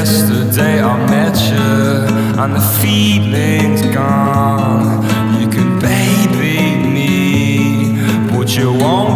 yesterday I met you, and the feeling's gone. You can baby me, but you won't.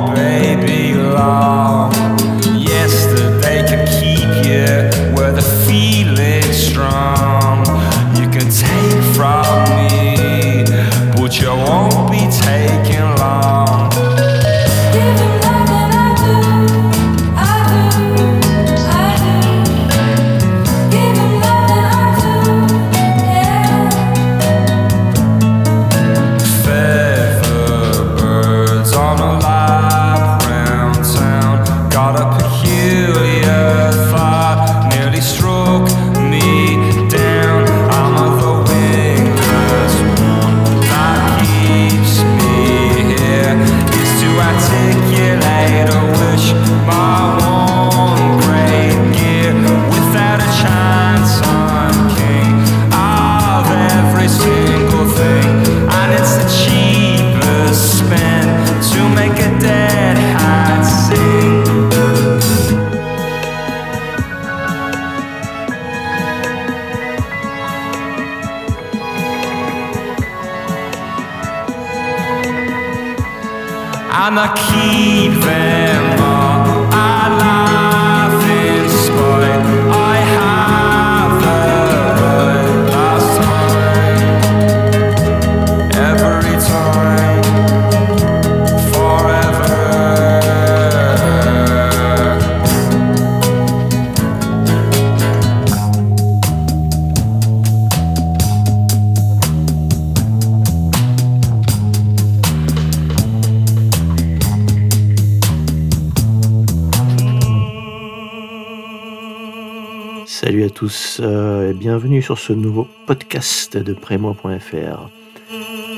Tous euh, et bienvenue sur ce nouveau podcast de Prémoi.fr.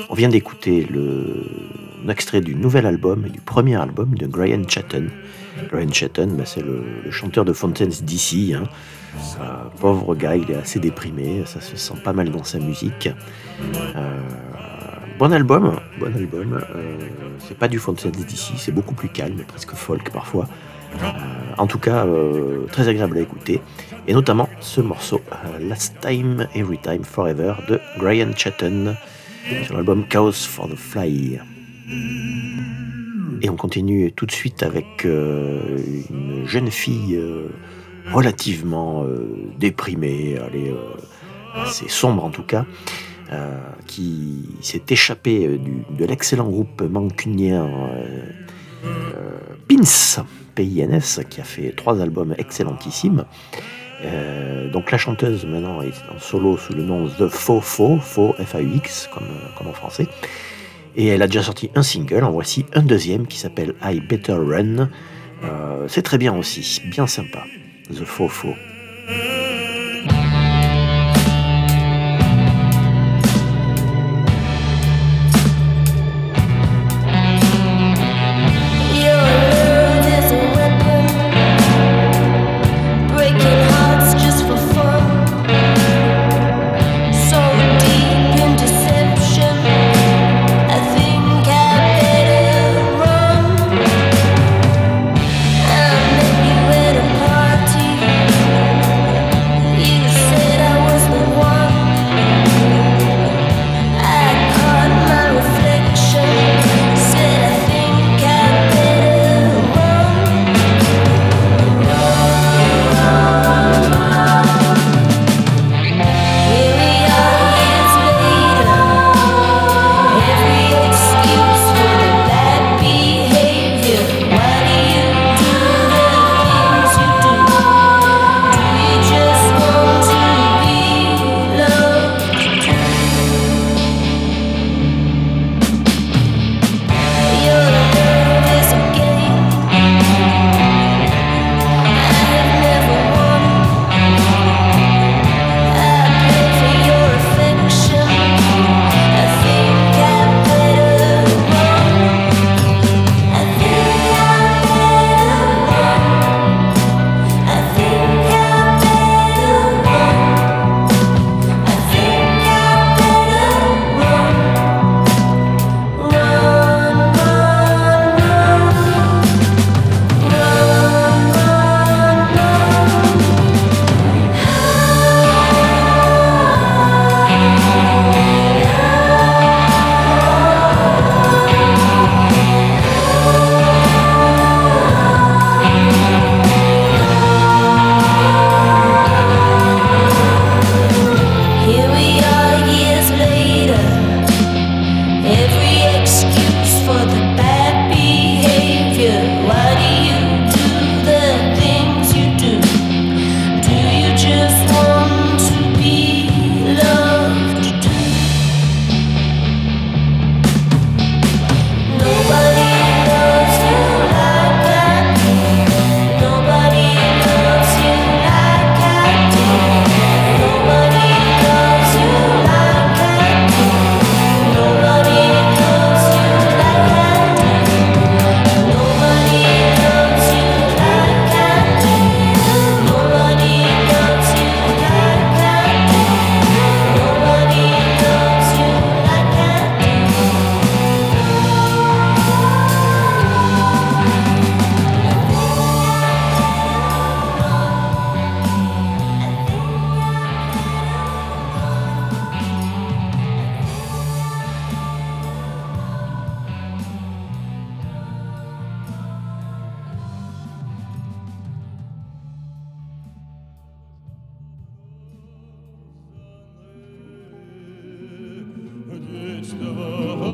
On vient d'écouter le un extrait du nouvel album du premier album de Brian Chatton. Brian Chatton, bah, c'est le, chanteur de Fountains DC. hein. Euh, pauvre gars, il est assez déprimé, ça se sent pas mal dans sa musique. Euh, bon album, bon album. C'est pas du Fountains DC, c'est beaucoup plus calme, presque folk parfois. Euh, en tout cas, euh, très agréable à écouter. Et notamment ce morceau, euh, Last Time, Every Time, Forever de Brian Chatton sur l'album Chaos for the Fly. Et on continue tout de suite avec une jeune fille relativement déprimée, elle est assez sombre en tout cas, qui s'est échappée de l'excellent groupe mancunien Pins, PINS, qui a fait trois albums excellentissimes. Euh, donc la chanteuse maintenant est en solo sous le nom The Faux Faux, Faux F-A-U-X comme, en français. Et elle a déjà sorti un single, en voici un deuxième qui s'appelle I Better Run. Euh, c'est très bien aussi, bien sympa. The Faux Faux.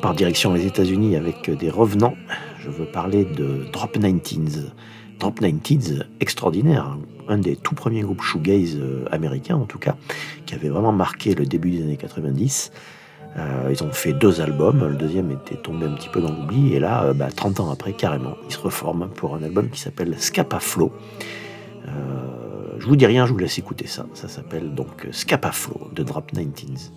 Repart direction les États-Unis avec des revenants. Je veux parler de Drop 19s. Drop 19s, extraordinaire, hein. un des tout premiers groupes shoegaze euh, américains en tout cas, qui avait vraiment marqué le début des années 90. Euh, ils ont fait deux albums, le deuxième était tombé un petit peu dans l'oubli, et là, euh, bah, 30 ans après, carrément, ils se reforment pour un album qui s'appelle Scapa Flow. Euh, je vous dis rien, je vous laisse écouter ça. Ça s'appelle donc Scapa Flow de Drop 19s.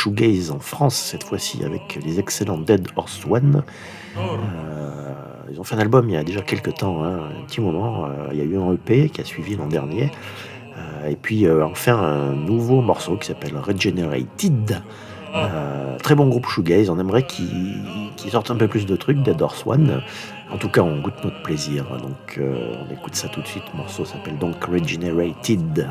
Shoegaze en France cette fois-ci avec les excellents Dead Horse One. Euh, ils ont fait un album il y a déjà quelques temps, hein, un petit moment. Euh, il y a eu un EP qui a suivi l'an dernier. Euh, et puis enfin un nouveau morceau qui s'appelle Regenerated. Très bon groupe shoegaze. On aimerait qu'ils sortent un peu plus de trucs, Dead Horse One. En tout cas, on goûte notre plaisir. Donc on écoute ça tout de suite. Le morceau s'appelle donc Regenerated.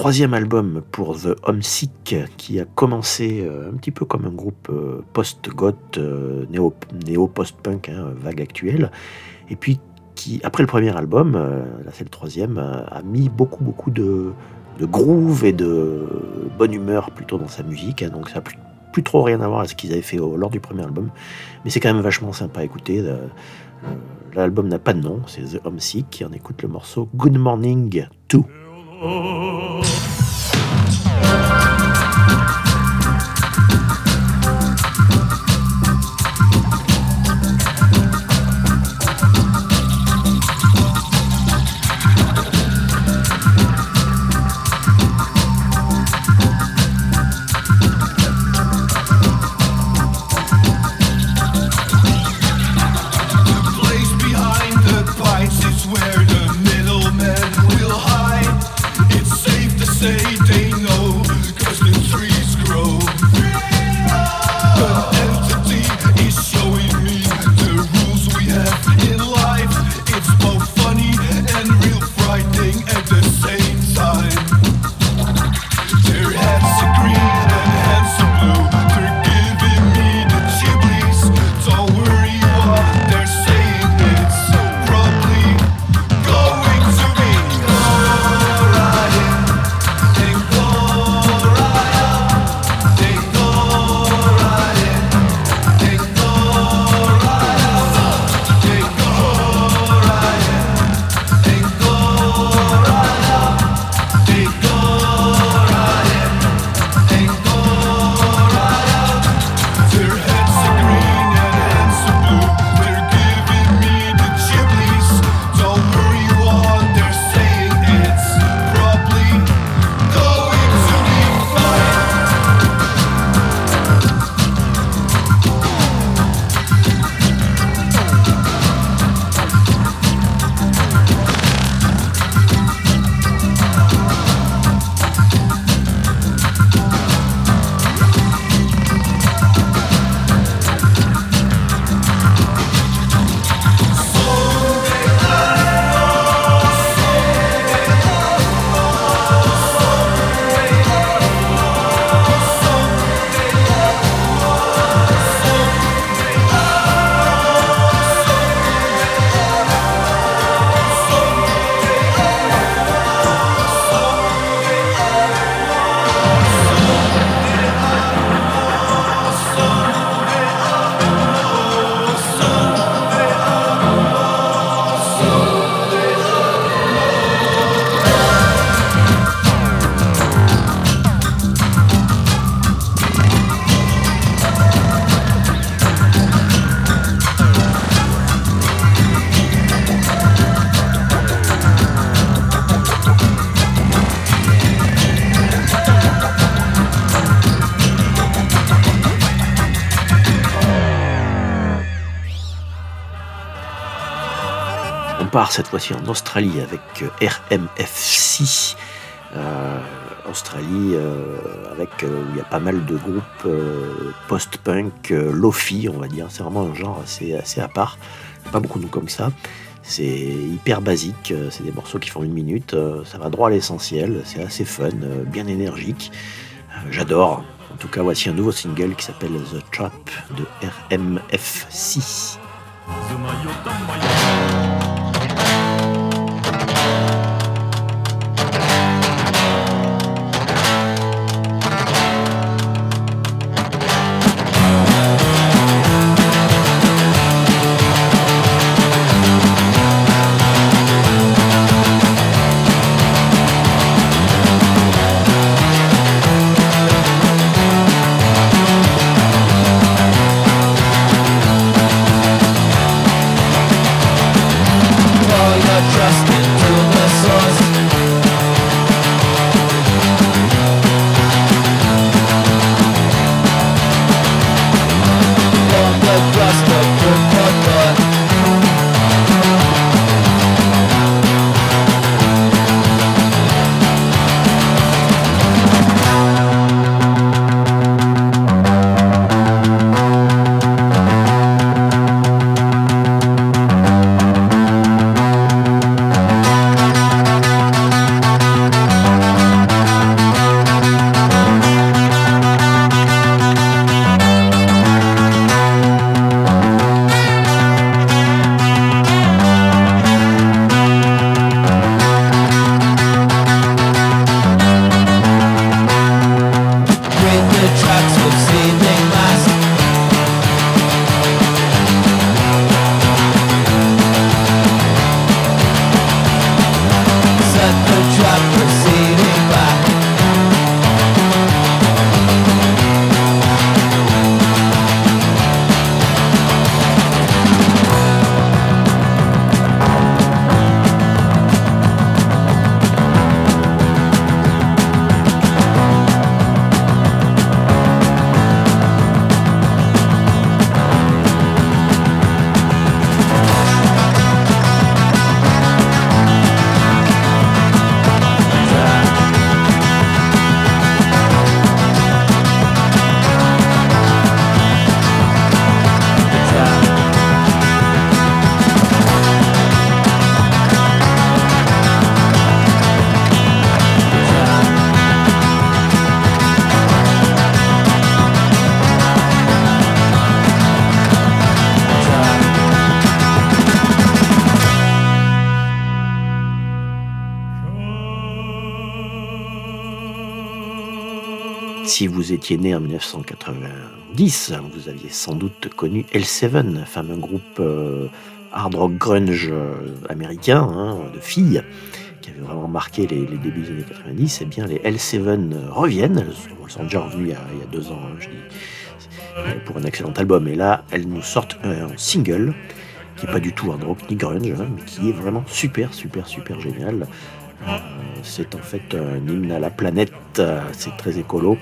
Troisième album pour The Homesick, qui a commencé euh, un petit peu comme un groupe euh, post-goth, euh, néo- néo-post-punk, hein, vague actuelle, et puis qui, après le premier album, là c'est le troisième, a mis beaucoup beaucoup de, groove et de bonne humeur plutôt dans sa musique, hein, donc ça a plus, plus trop rien à voir avec ce qu'ils avaient fait lors du premier album, mais c'est quand même vachement sympa à écouter. L'album n'a pas de nom, c'est The Homesick, et on écoute le morceau Good Morning 2. 哦哦 cette fois-ci en Australie avec euh, RMFC. Euh, Australie, euh, avec il y a pas mal de groupes post-punk, lofi, on va dire. C'est vraiment un genre assez, assez à part. Pas beaucoup de comme ça. C'est hyper basique. C'est des morceaux qui font une minute. ça va droit à l'essentiel. C'est assez fun, bien énergique. J'adore. En tout cas, voici un nouveau single qui s'appelle The Trap de RMF6. Thank you. Si vous étiez né en 1990, vous aviez sans doute connu L7, fameux groupe euh, hard rock grunge euh, américain hein, de filles qui avait vraiment marqué les, débuts des années 90. Eh bien, les L7 euh, reviennent. Elles sont, déjà revenues il y a, deux ans, hein, je dis, pour un excellent album. Et là, elles nous sortent un single qui n'est pas du tout hard rock ni grunge, hein, mais qui est vraiment super, super, super génial. Euh, c'est en fait un hymne à la planète, c'est très écolo,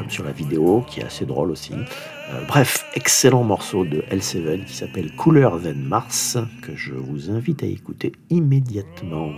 comme sur la vidéo, qui est assez drôle aussi. Euh, bref, excellent morceau de L7 qui s'appelle Cooler Than Mars, que je vous invite à écouter immédiatement.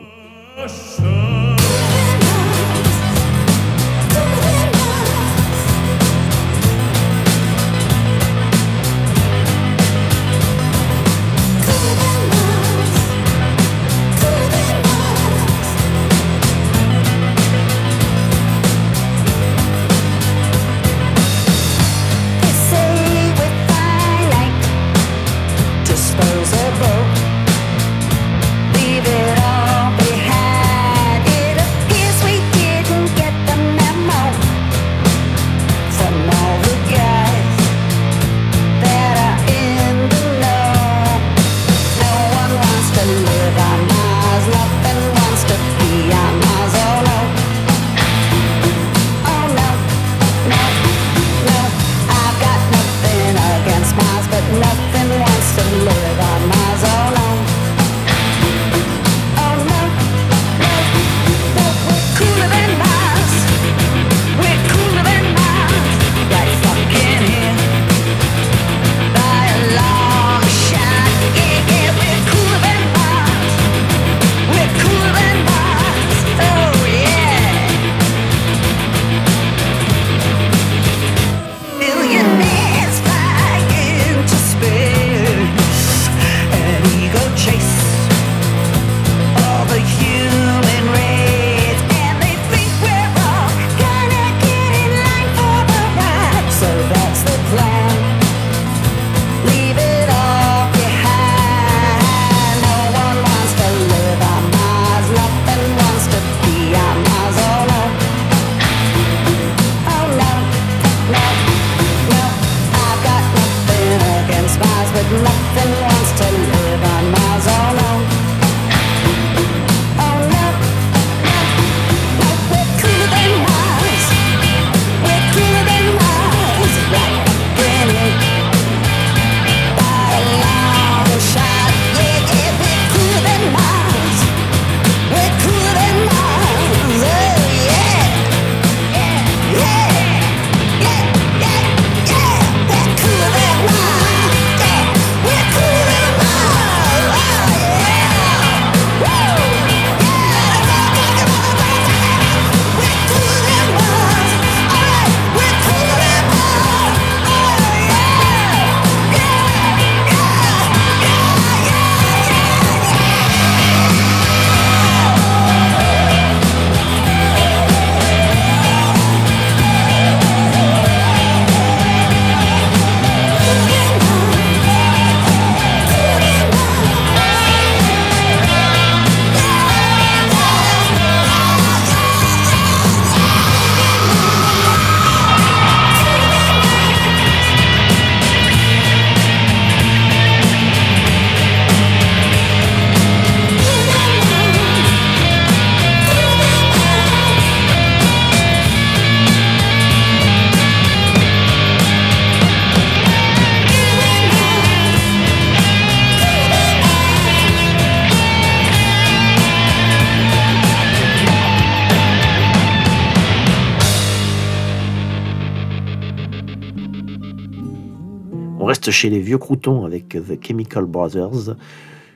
Chez les vieux croutons avec The Chemical Brothers,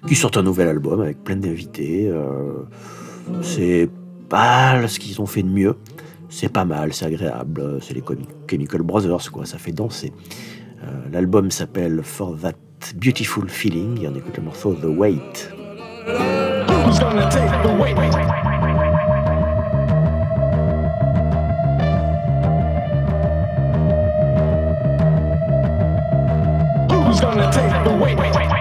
qui sortent un nouvel album avec plein d'invités. euh, c'est pas ce qu'ils ont fait de mieux. C'est pas mal, c'est agréable. C'est les Chemi- Chemical Brothers, quoi. Ça fait danser. Euh, L'album s'appelle For That Beautiful Feeling. Et on écoute le morceau The Wait. Who's gonna take the weight? Take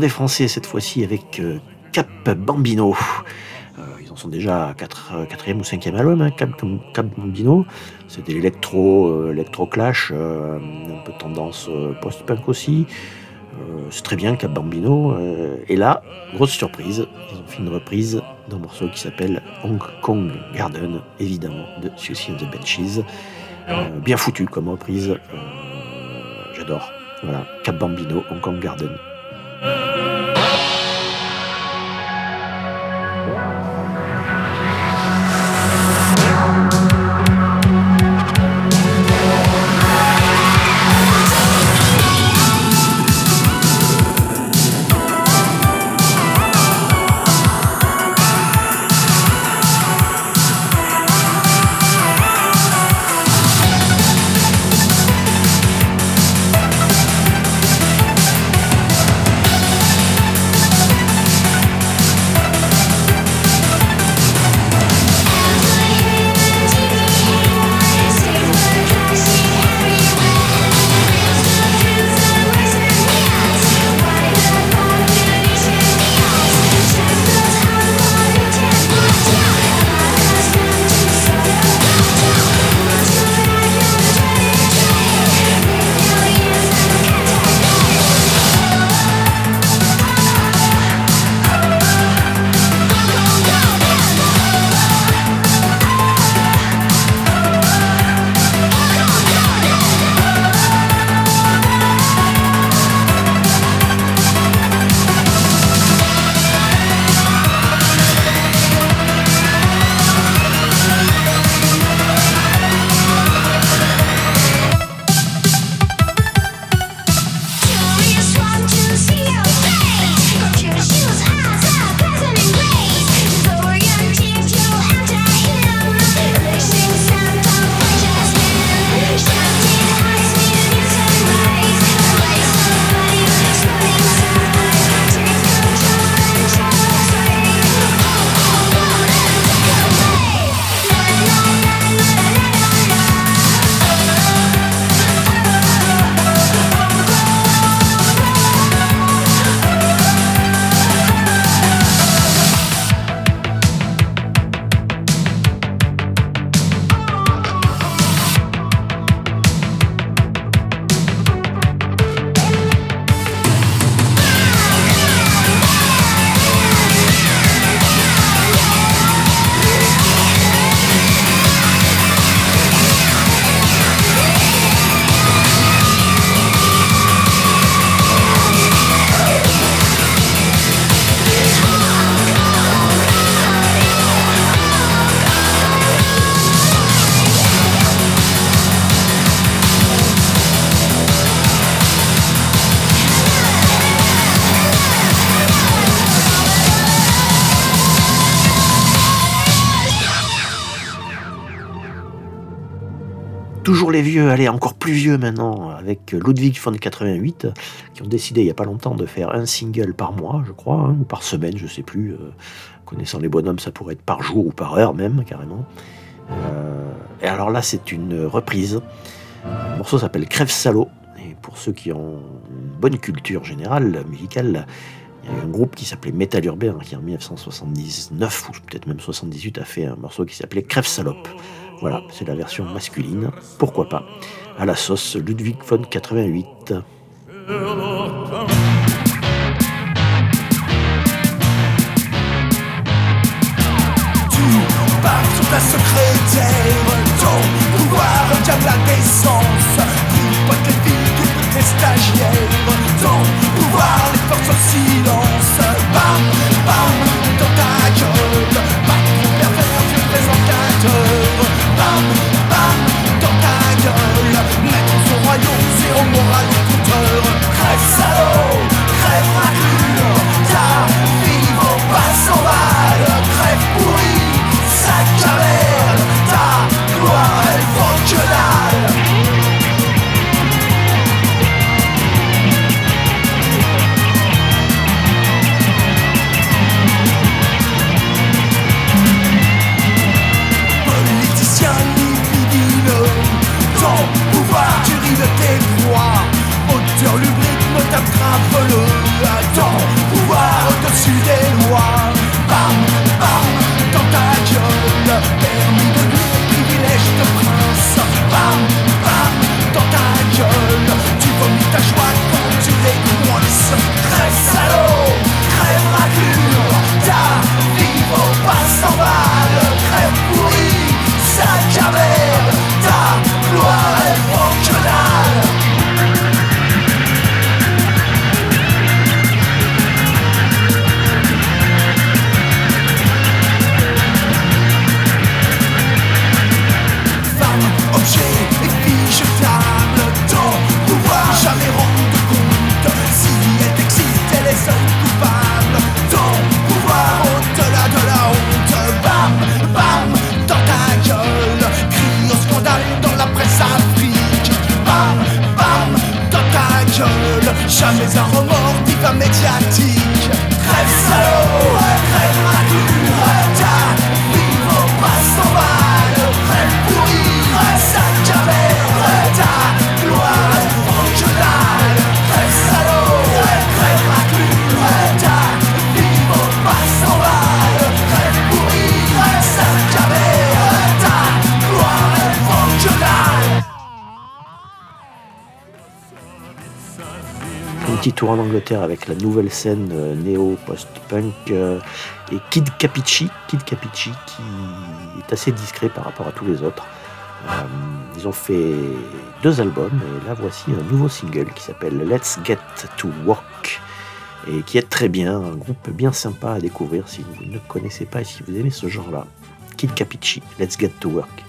Des Français cette fois-ci avec euh, Cap Bambino. Euh, ils en sont déjà à 4, quatrième ou cinquième album, hein, Cap, Cap Bambino. C'était l'électro, euh, électro clash, euh, un peu tendance euh, post-punk aussi. Euh, c'est très bien Cap Bambino. euh, et là, grosse surprise, ils ont fait une reprise d'un morceau qui s'appelle Hong Kong Garden, évidemment, de Suicide and the Benches. Euh, bien foutu comme reprise. euh, J'adore. Voilà, Cap Bambino, Hong Kong Garden. Uh... toujours les vieux, allez, encore plus vieux maintenant, avec Ludwig von 88, qui ont décidé il n'y a pas longtemps de faire un single par mois, je crois, hein, ou par semaine, je sais plus. euh, connaissant les bonhommes, ça pourrait être par jour ou par heure même, carrément. Euh, et alors là, c'est une reprise. Le morceau s'appelle Crève Salaud. Et pour ceux qui ont une bonne culture générale, musicale, il y a eu un groupe qui s'appelait Metal Urbain, qui en 1979 ou peut-être même 78 a fait un morceau qui s'appelait Crève Salope. Voilà, c'est la version masculine, pourquoi pas, à la sauce Ludwig von 88. Par sur ta secrétaire Ton pouvoir diable la décence Tripote les tripote les stagiaires Ton pouvoir les forces au silence. Bam, bam, dans ta gueule ta joie quand tu les coinces Crève tour en Angleterre avec la nouvelle scène euh, néo-post-punk euh, et Kid Capici, Kid Capici qui est assez discret par rapport à tous les autres. Euh, ils ont fait deux albums et là voici un nouveau single qui s'appelle Let's Get to Work et qui est très bien, un groupe bien sympa à découvrir si vous ne connaissez pas et si vous aimez ce genre-là. Kid Capici, Let's Get to Work.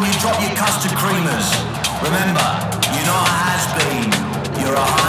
When you drop your custard creamers. Remember, you're not a has-been, you're a Heinz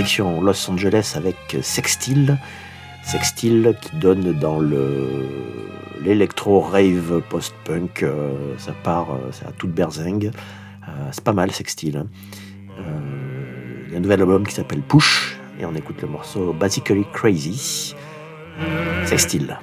Direction Los Angeles avec Sextile. Sextile qui donne dans le l'électro rave post-punk. euh, ça part, euh, c'est à toute berzingue. Euh, c'est pas mal Sextile. hein. Il y a un nouvel album qui s'appelle Push et on écoute le morceau Basically Crazy. Sextile.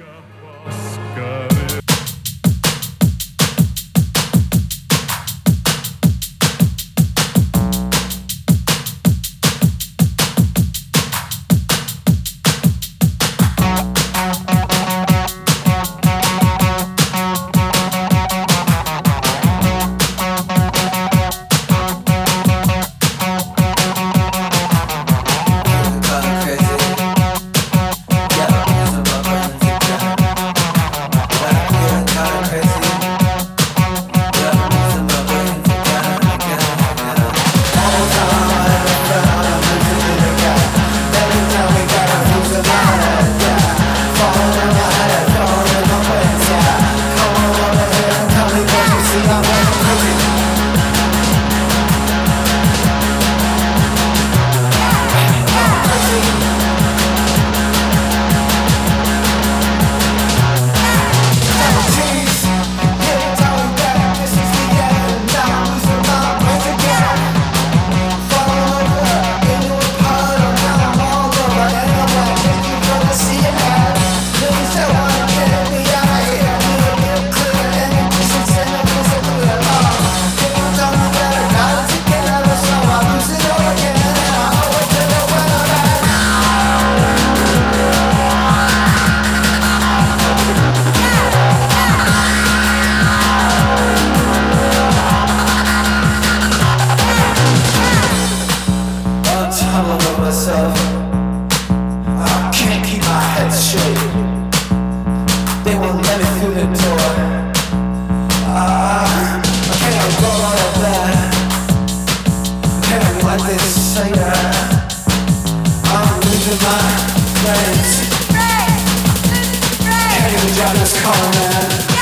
pain just coming.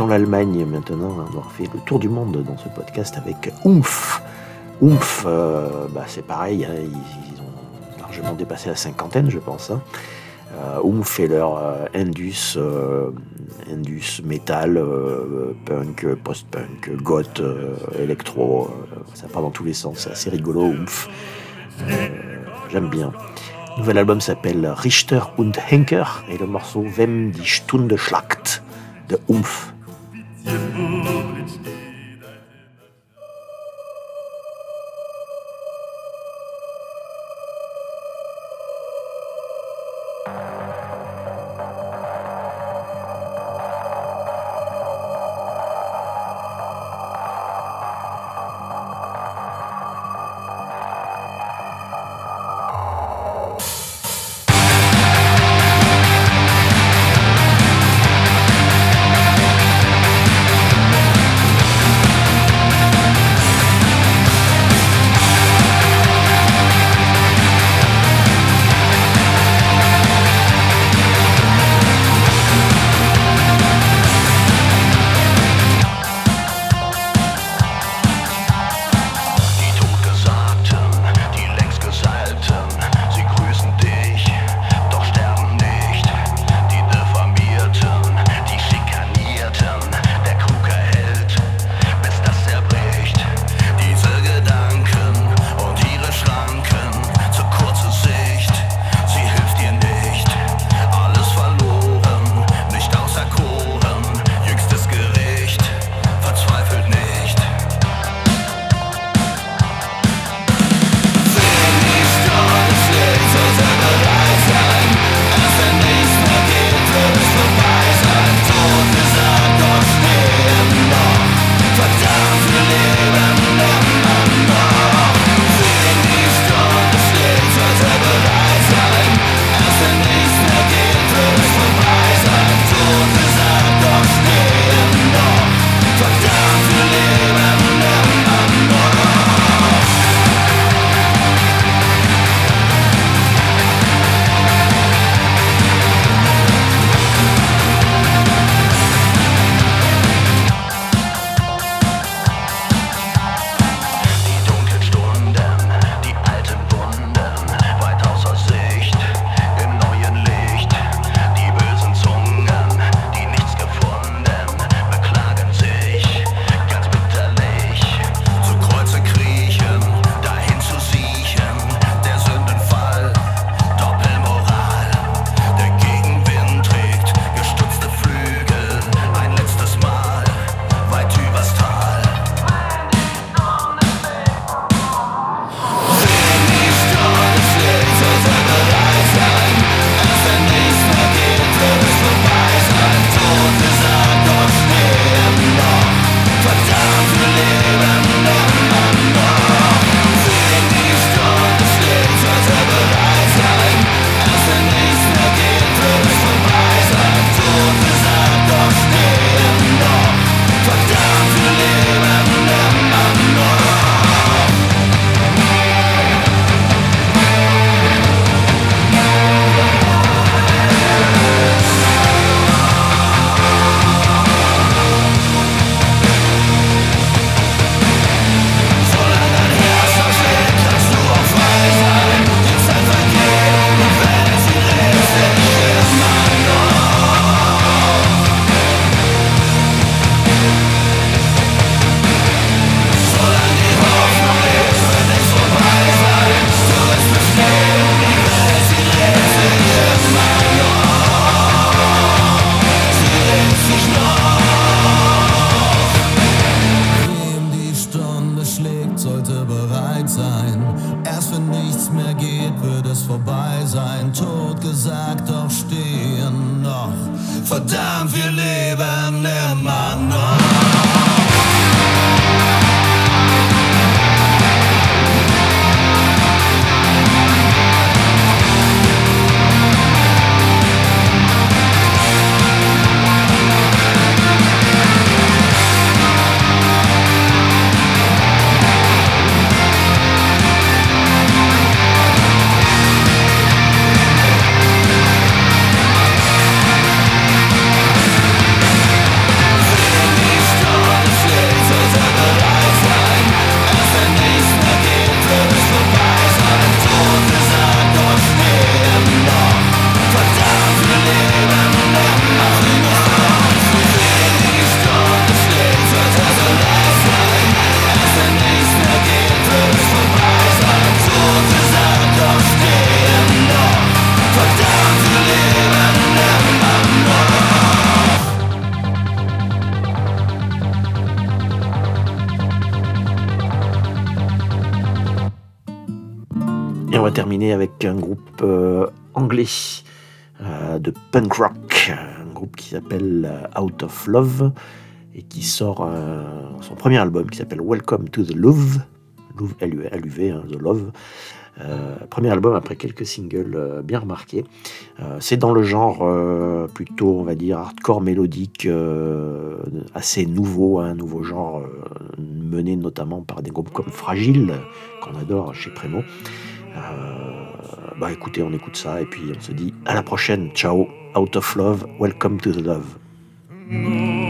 L'Allemagne maintenant, on aura fait le tour du monde dans ce podcast avec. Oomph, euh, bah, c'est pareil, hein, ils, ont largement dépassé la cinquantaine, je pense. hein. Euh, et leur euh, Indus, euh, Indus metal, euh, punk, post-punk, goth, électro, ça part dans tous les sens, c'est assez rigolo, Oomph. Euh, J'aime bien. Le nouvel album s'appelle Richter und Henker et le morceau Wem die Stunde schlagt de Oomph. Let's vorbei sein, tot gesagt, doch stehen noch verdammt. Punk rock, un groupe qui s'appelle euh, Out of Love et qui sort euh, son premier album qui s'appelle Welcome to the Love, Love, L-U-V, hein, The Love. Euh, premier album après quelques singles bien remarqués. C'est dans le genre plutôt, on va dire, hardcore mélodique, assez nouveau, un nouveau genre mené notamment par des groupes comme Fragile, qu'on adore chez Premo. Euh, bah écoutez, on écoute ça et puis on se dit à la prochaine. Ciao, Out of Love, Welcome to the Love.